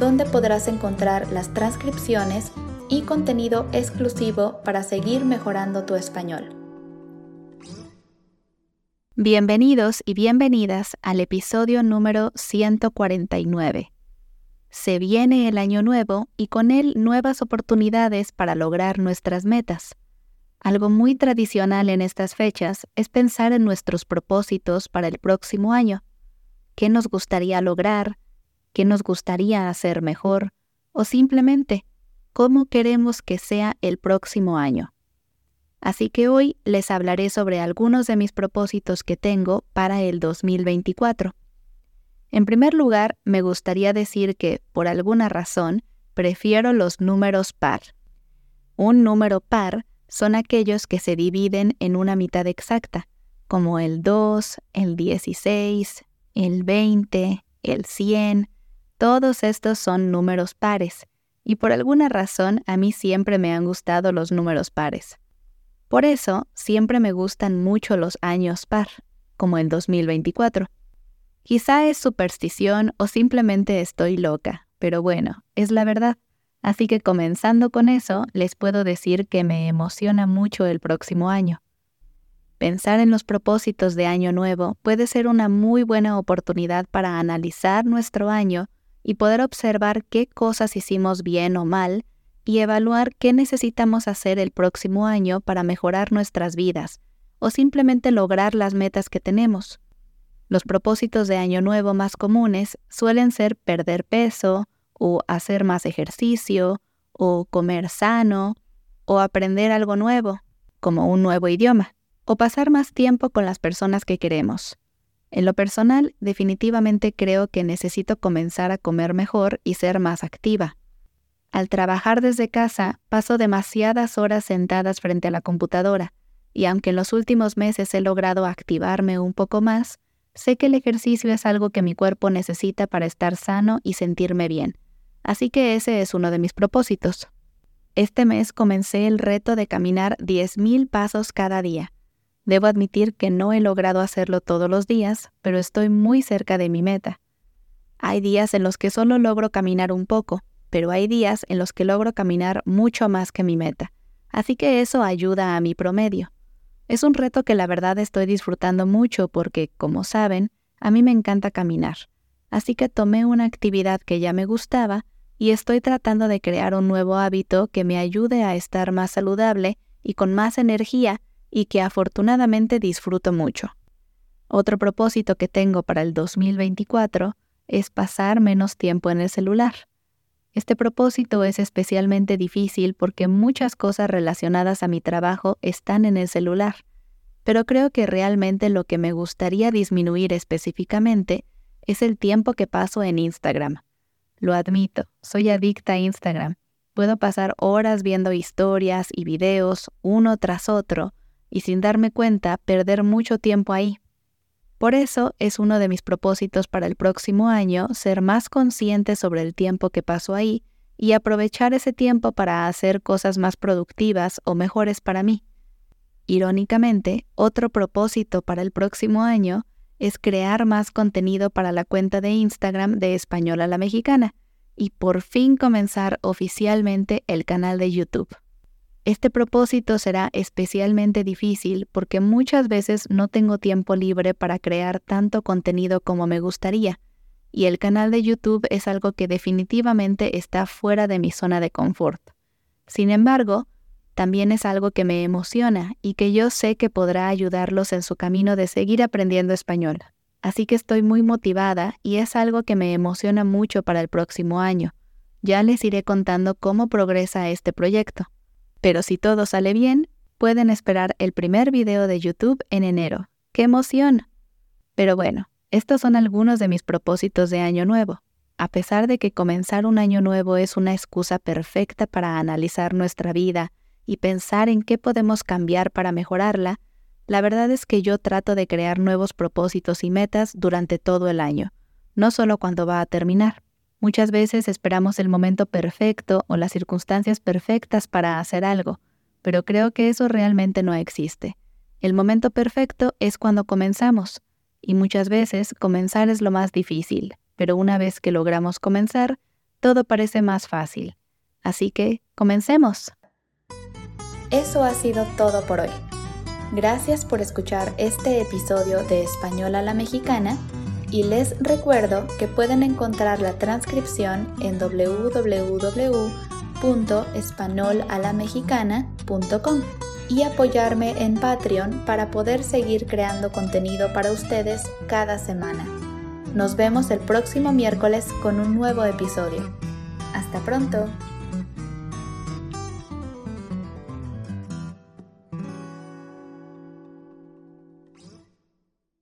donde podrás encontrar las transcripciones y contenido exclusivo para seguir mejorando tu español. Bienvenidos y bienvenidas al episodio número 149. Se viene el año nuevo y con él nuevas oportunidades para lograr nuestras metas. Algo muy tradicional en estas fechas es pensar en nuestros propósitos para el próximo año. ¿Qué nos gustaría lograr? Qué nos gustaría hacer mejor o simplemente cómo queremos que sea el próximo año. Así que hoy les hablaré sobre algunos de mis propósitos que tengo para el 2024. En primer lugar, me gustaría decir que, por alguna razón, prefiero los números par. Un número par son aquellos que se dividen en una mitad exacta, como el 2, el 16, el 20, el 100, todos estos son números pares, y por alguna razón a mí siempre me han gustado los números pares. Por eso siempre me gustan mucho los años par, como el 2024. Quizá es superstición o simplemente estoy loca, pero bueno, es la verdad. Así que comenzando con eso, les puedo decir que me emociona mucho el próximo año. Pensar en los propósitos de año nuevo puede ser una muy buena oportunidad para analizar nuestro año y poder observar qué cosas hicimos bien o mal y evaluar qué necesitamos hacer el próximo año para mejorar nuestras vidas o simplemente lograr las metas que tenemos. Los propósitos de año nuevo más comunes suelen ser perder peso o hacer más ejercicio o comer sano o aprender algo nuevo, como un nuevo idioma, o pasar más tiempo con las personas que queremos. En lo personal, definitivamente creo que necesito comenzar a comer mejor y ser más activa. Al trabajar desde casa, paso demasiadas horas sentadas frente a la computadora, y aunque en los últimos meses he logrado activarme un poco más, sé que el ejercicio es algo que mi cuerpo necesita para estar sano y sentirme bien. Así que ese es uno de mis propósitos. Este mes comencé el reto de caminar 10.000 pasos cada día Debo admitir que no he logrado hacerlo todos los días, pero estoy muy cerca de mi meta. Hay días en los que solo logro caminar un poco, pero hay días en los que logro caminar mucho más que mi meta, así que eso ayuda a mi promedio. Es un reto que la verdad estoy disfrutando mucho porque, como saben, a mí me encanta caminar, así que tomé una actividad que ya me gustaba y estoy tratando de crear un nuevo hábito que me ayude a estar más saludable y con más energía y que afortunadamente disfruto mucho. Otro propósito que tengo para el 2024 es pasar menos tiempo en el celular. Este propósito es especialmente difícil porque muchas cosas relacionadas a mi trabajo están en el celular, pero creo que realmente lo que me gustaría disminuir específicamente es el tiempo que paso en Instagram. Lo admito, soy adicta a Instagram. Puedo pasar horas viendo historias y videos uno tras otro, y sin darme cuenta perder mucho tiempo ahí. Por eso es uno de mis propósitos para el próximo año ser más consciente sobre el tiempo que paso ahí y aprovechar ese tiempo para hacer cosas más productivas o mejores para mí. Irónicamente, otro propósito para el próximo año es crear más contenido para la cuenta de Instagram de Español a la Mexicana y por fin comenzar oficialmente el canal de YouTube. Este propósito será especialmente difícil porque muchas veces no tengo tiempo libre para crear tanto contenido como me gustaría, y el canal de YouTube es algo que definitivamente está fuera de mi zona de confort. Sin embargo, también es algo que me emociona y que yo sé que podrá ayudarlos en su camino de seguir aprendiendo español. Así que estoy muy motivada y es algo que me emociona mucho para el próximo año. Ya les iré contando cómo progresa este proyecto. Pero si todo sale bien, pueden esperar el primer video de YouTube en enero. ¡Qué emoción! Pero bueno, estos son algunos de mis propósitos de año nuevo. A pesar de que comenzar un año nuevo es una excusa perfecta para analizar nuestra vida y pensar en qué podemos cambiar para mejorarla, la verdad es que yo trato de crear nuevos propósitos y metas durante todo el año, no solo cuando va a terminar. Muchas veces esperamos el momento perfecto o las circunstancias perfectas para hacer algo, pero creo que eso realmente no existe. El momento perfecto es cuando comenzamos, y muchas veces comenzar es lo más difícil, pero una vez que logramos comenzar, todo parece más fácil. Así que, comencemos. Eso ha sido todo por hoy. Gracias por escuchar este episodio de Español a la Mexicana y les recuerdo que pueden encontrar la transcripción en www.espanolalamexicana.com y apoyarme en Patreon para poder seguir creando contenido para ustedes cada semana. Nos vemos el próximo miércoles con un nuevo episodio. Hasta pronto.